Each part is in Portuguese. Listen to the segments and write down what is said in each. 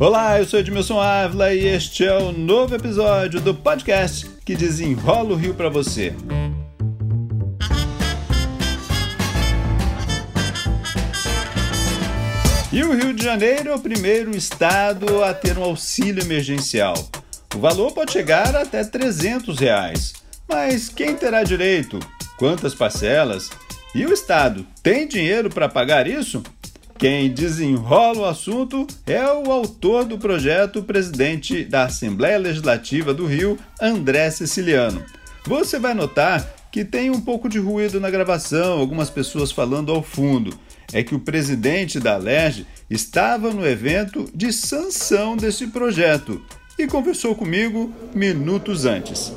Olá, eu sou Edmilson Ávila e este é o novo episódio do podcast que desenrola o Rio para você. E o Rio de Janeiro é o primeiro estado a ter um auxílio emergencial. O valor pode chegar até 300 reais. Mas quem terá direito? Quantas parcelas? E o Estado tem dinheiro para pagar isso? Quem desenrola o assunto é o autor do projeto, presidente da Assembleia Legislativa do Rio, André Siciliano. Você vai notar que tem um pouco de ruído na gravação, algumas pessoas falando ao fundo. É que o presidente da LERJ estava no evento de sanção desse projeto e conversou comigo minutos antes.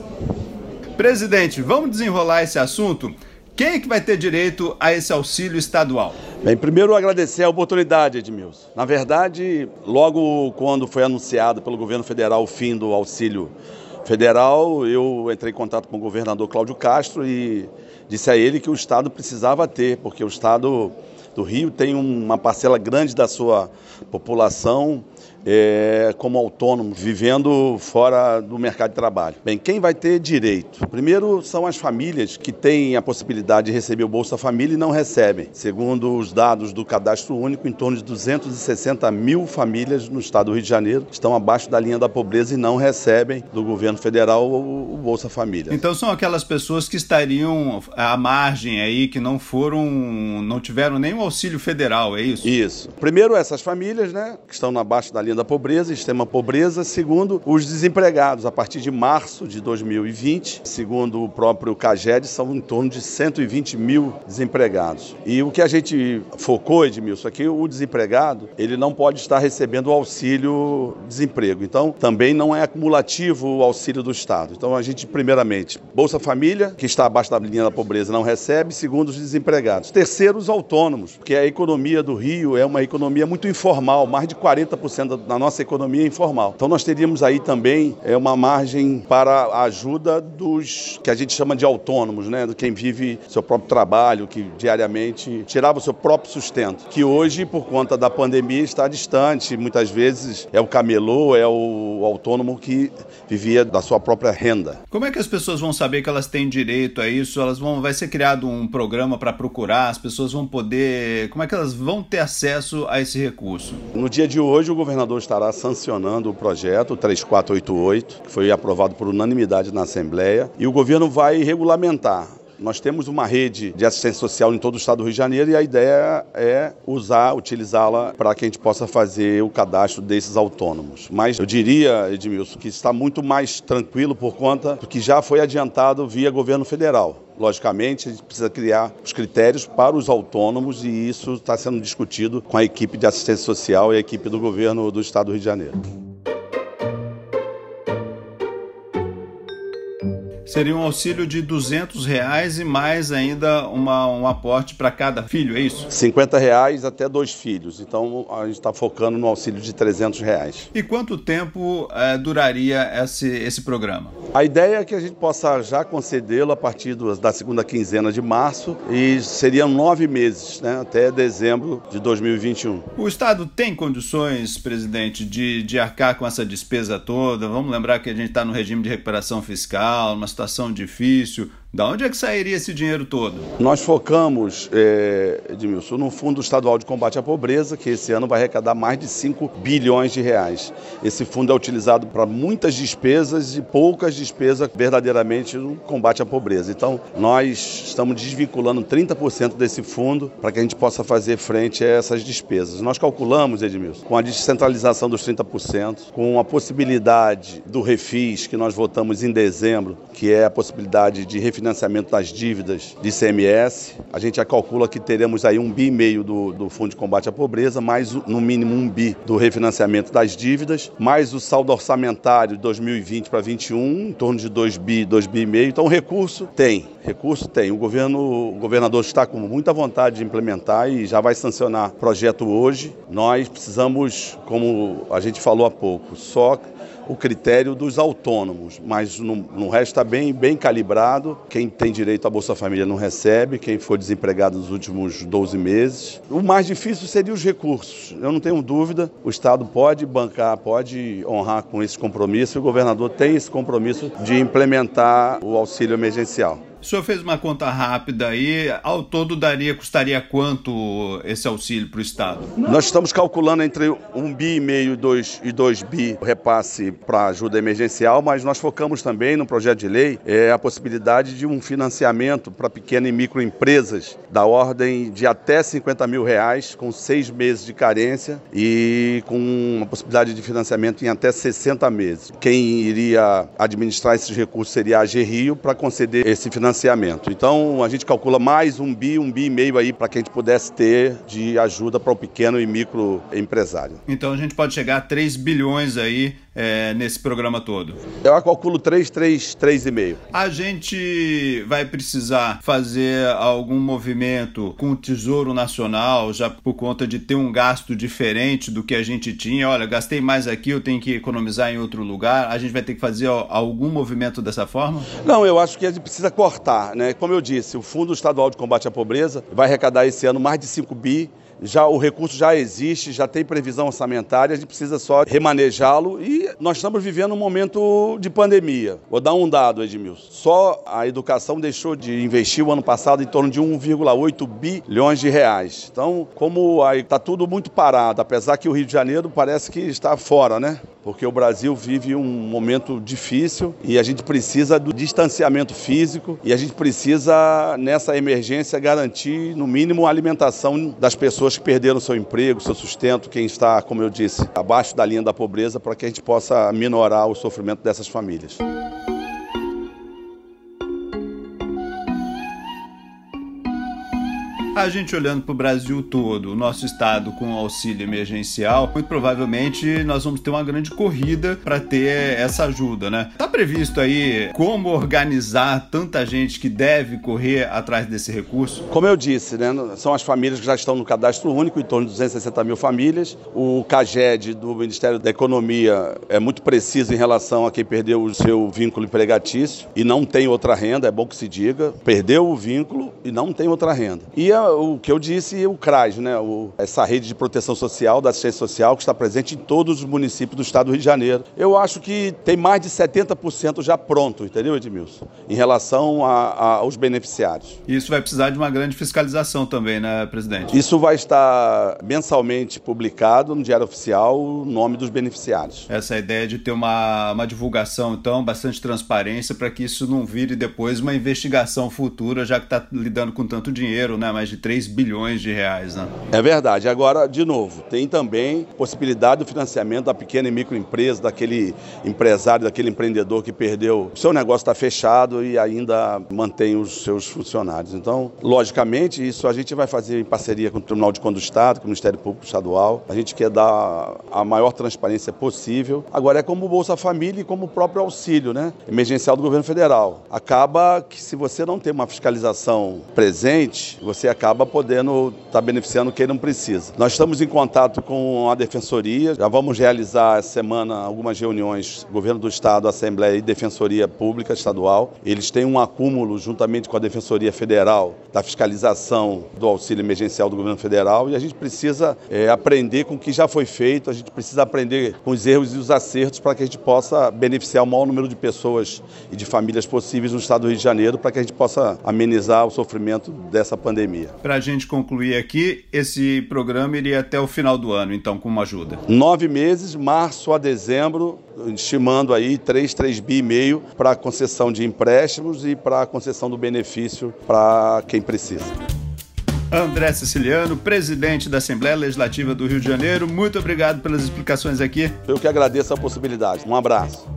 Presidente, vamos desenrolar esse assunto? Quem é que vai ter direito a esse auxílio estadual? Bem, primeiro agradecer a oportunidade, Edmilson. Na verdade, logo quando foi anunciado pelo governo federal o fim do auxílio federal, eu entrei em contato com o governador Cláudio Castro e disse a ele que o Estado precisava ter, porque o Estado do Rio tem uma parcela grande da sua população é, como autônomo, vivendo fora do mercado de trabalho. Bem, quem vai ter direito? Primeiro são as famílias que têm a possibilidade de receber o Bolsa Família e não recebem. Segundo os dados do Cadastro Único, em torno de 260 mil famílias no estado do Rio de Janeiro estão abaixo da linha da pobreza e não recebem do governo federal o Bolsa Família. Então são aquelas pessoas que estariam à margem aí, que não foram, não tiveram nenhum auxílio federal, é isso? Isso. Primeiro essas famílias, né, que estão abaixo da linha da pobreza, extrema pobreza. Segundo, os desempregados. A partir de março de 2020, segundo o próprio CAGED, são em torno de 120 mil desempregados. E o que a gente focou, Edmilson, aqui, o desempregado, ele não pode estar recebendo o auxílio desemprego. Então, também não é acumulativo o auxílio do Estado. Então, a gente, primeiramente, Bolsa Família, que está abaixo da linha da pobreza, não recebe. Segundo, os desempregados. Terceiro, os autônomos, porque a economia do Rio é uma economia muito informal, mais de 40% na nossa economia informal. Então nós teríamos aí também é, uma margem para a ajuda dos que a gente chama de autônomos, né? De quem vive seu próprio trabalho, que diariamente tirava o seu próprio sustento, que hoje, por conta da pandemia, está distante. Muitas vezes é o camelô, é o autônomo que vivia da sua própria renda. Como é que as pessoas vão saber que elas têm direito a isso? Elas vão, vai ser criado um programa para procurar, as pessoas vão poder, como é que elas vão ter acesso a esse recurso? No dia de hoje, o governador estará sancionando o projeto 3488, que foi aprovado por unanimidade na Assembleia, e o governo vai regulamentar nós temos uma rede de assistência social em todo o estado do Rio de Janeiro e a ideia é usar, utilizá-la para que a gente possa fazer o cadastro desses autônomos. Mas eu diria, Edmilson, que está muito mais tranquilo por conta do que já foi adiantado via governo federal. Logicamente, a gente precisa criar os critérios para os autônomos e isso está sendo discutido com a equipe de assistência social e a equipe do governo do Estado do Rio de Janeiro. Seria um auxílio de 200 reais e mais ainda uma, um aporte para cada filho, é isso? 50 reais até dois filhos. Então a gente está focando no auxílio de 300 reais. E quanto tempo é, duraria esse, esse programa? A ideia é que a gente possa já concedê-lo a partir da segunda quinzena de março e seriam nove meses, né, até dezembro de 2021. O Estado tem condições, presidente, de, de arcar com essa despesa toda? Vamos lembrar que a gente está no regime de recuperação fiscal, numa situação difícil, da onde é que sairia esse dinheiro todo? Nós focamos, é, Edmilson, no Fundo Estadual de Combate à Pobreza, que esse ano vai arrecadar mais de 5 bilhões de reais. Esse fundo é utilizado para muitas despesas e poucas despesas verdadeiramente no combate à pobreza. Então, nós estamos desvinculando 30% desse fundo para que a gente possa fazer frente a essas despesas. Nós calculamos, Edmilson, com a descentralização dos 30%, com a possibilidade do refis que nós votamos em dezembro, que é a possibilidade de refinanciamento das dívidas de ICMS. A gente já calcula que teremos aí um bi e meio do, do Fundo de Combate à Pobreza, mais no mínimo um bi do refinanciamento das dívidas, mais o saldo orçamentário de 2020 para 2021, em torno de 2 bi, 2 bi e meio. Então, recurso tem, recurso tem. O governo, o governador está com muita vontade de implementar e já vai sancionar projeto hoje. Nós precisamos, como a gente falou há pouco, só o critério dos autônomos, mas no, no resto está bem, bem calibrado. Quem tem direito à Bolsa Família não recebe, quem for desempregado nos últimos 12 meses. O mais difícil seria os recursos. Eu não tenho dúvida, o Estado pode bancar, pode honrar com esse compromisso e o governador tem esse compromisso de implementar o auxílio emergencial. O senhor fez uma conta rápida aí, ao todo daria, custaria quanto esse auxílio para o Estado? Nós estamos calculando entre um bi e meio e dois, e dois bi repasse para ajuda emergencial, mas nós focamos também no projeto de lei é, a possibilidade de um financiamento para pequenas e microempresas da ordem de até 50 mil reais, com seis meses de carência e com uma possibilidade de financiamento em até 60 meses. Quem iria administrar esses recursos seria a Rio para conceder esse financiamento financiamento. Então a gente calcula mais um bi, um bi e meio aí para que a gente pudesse ter de ajuda para o pequeno e micro empresário. Então a gente pode chegar a 3 bilhões aí é, nesse programa todo? Eu calculo 3, 3, 3,5. A gente vai precisar fazer algum movimento com o Tesouro Nacional, já por conta de ter um gasto diferente do que a gente tinha. Olha, gastei mais aqui, eu tenho que economizar em outro lugar. A gente vai ter que fazer algum movimento dessa forma? Não, eu acho que a gente precisa cortar, né? Como eu disse, o Fundo Estadual de Combate à Pobreza vai arrecadar esse ano mais de 5 bi já o recurso já existe, já tem previsão orçamentária, a gente precisa só remanejá-lo e nós estamos vivendo um momento de pandemia. Vou dar um dado, Edmilson. Só a educação deixou de investir o ano passado em torno de 1,8 bilhões de reais. Então, como está tudo muito parado, apesar que o Rio de Janeiro parece que está fora, né? Porque o Brasil vive um momento difícil e a gente precisa do distanciamento físico e a gente precisa, nessa emergência, garantir, no mínimo, a alimentação das pessoas que perderam seu emprego, seu sustento, quem está, como eu disse, abaixo da linha da pobreza, para que a gente possa minorar o sofrimento dessas famílias. A gente olhando para o Brasil todo, o nosso estado com auxílio emergencial, muito provavelmente nós vamos ter uma grande corrida para ter essa ajuda, né? Tá previsto aí como organizar tanta gente que deve correr atrás desse recurso? Como eu disse, né, são as famílias que já estão no cadastro único, em torno de 260 mil famílias. O CAGED do Ministério da Economia é muito preciso em relação a quem perdeu o seu vínculo empregatício e não tem outra renda, é bom que se diga, perdeu o vínculo e não tem outra renda. E a o que eu disse, o CRAS, né? O, essa rede de proteção social, da assistência social, que está presente em todos os municípios do estado do Rio de Janeiro. Eu acho que tem mais de 70% já pronto, entendeu, Edmilson? Em relação a, a, aos beneficiários. Isso vai precisar de uma grande fiscalização também, né, presidente? Isso vai estar mensalmente publicado no Diário Oficial o nome dos beneficiários. Essa é ideia de ter uma, uma divulgação, então, bastante transparência para que isso não vire depois uma investigação futura, já que está lidando com tanto dinheiro, né? Mais de 3 bilhões de reais, né? É verdade. Agora, de novo, tem também possibilidade do financiamento da pequena e microempresa, daquele empresário, daquele empreendedor que perdeu, o seu negócio está fechado e ainda mantém os seus funcionários. Então, logicamente, isso a gente vai fazer em parceria com o Tribunal de Conta do Estado, com o Ministério Público Estadual. A gente quer dar a maior transparência possível. Agora, é como o Bolsa Família e como o próprio auxílio, né? Emergencial do governo federal. Acaba que se você não tem uma fiscalização presente, você acaba acaba podendo estar tá beneficiando quem não precisa. Nós estamos em contato com a Defensoria, já vamos realizar essa semana algumas reuniões, Governo do Estado, Assembleia e Defensoria Pública Estadual. Eles têm um acúmulo, juntamente com a Defensoria Federal, da fiscalização do auxílio emergencial do governo federal e a gente precisa é, aprender com o que já foi feito, a gente precisa aprender com os erros e os acertos para que a gente possa beneficiar o maior número de pessoas e de famílias possíveis no estado do Rio de Janeiro para que a gente possa amenizar o sofrimento dessa pandemia. Para a gente concluir aqui, esse programa iria até o final do ano, então, com uma ajuda. Nove meses, março a dezembro, estimando aí 3, 3 bi e meio para a concessão de empréstimos e para a concessão do benefício para quem precisa. André Siciliano, presidente da Assembleia Legislativa do Rio de Janeiro, muito obrigado pelas explicações aqui. Eu que agradeço a possibilidade. Um abraço.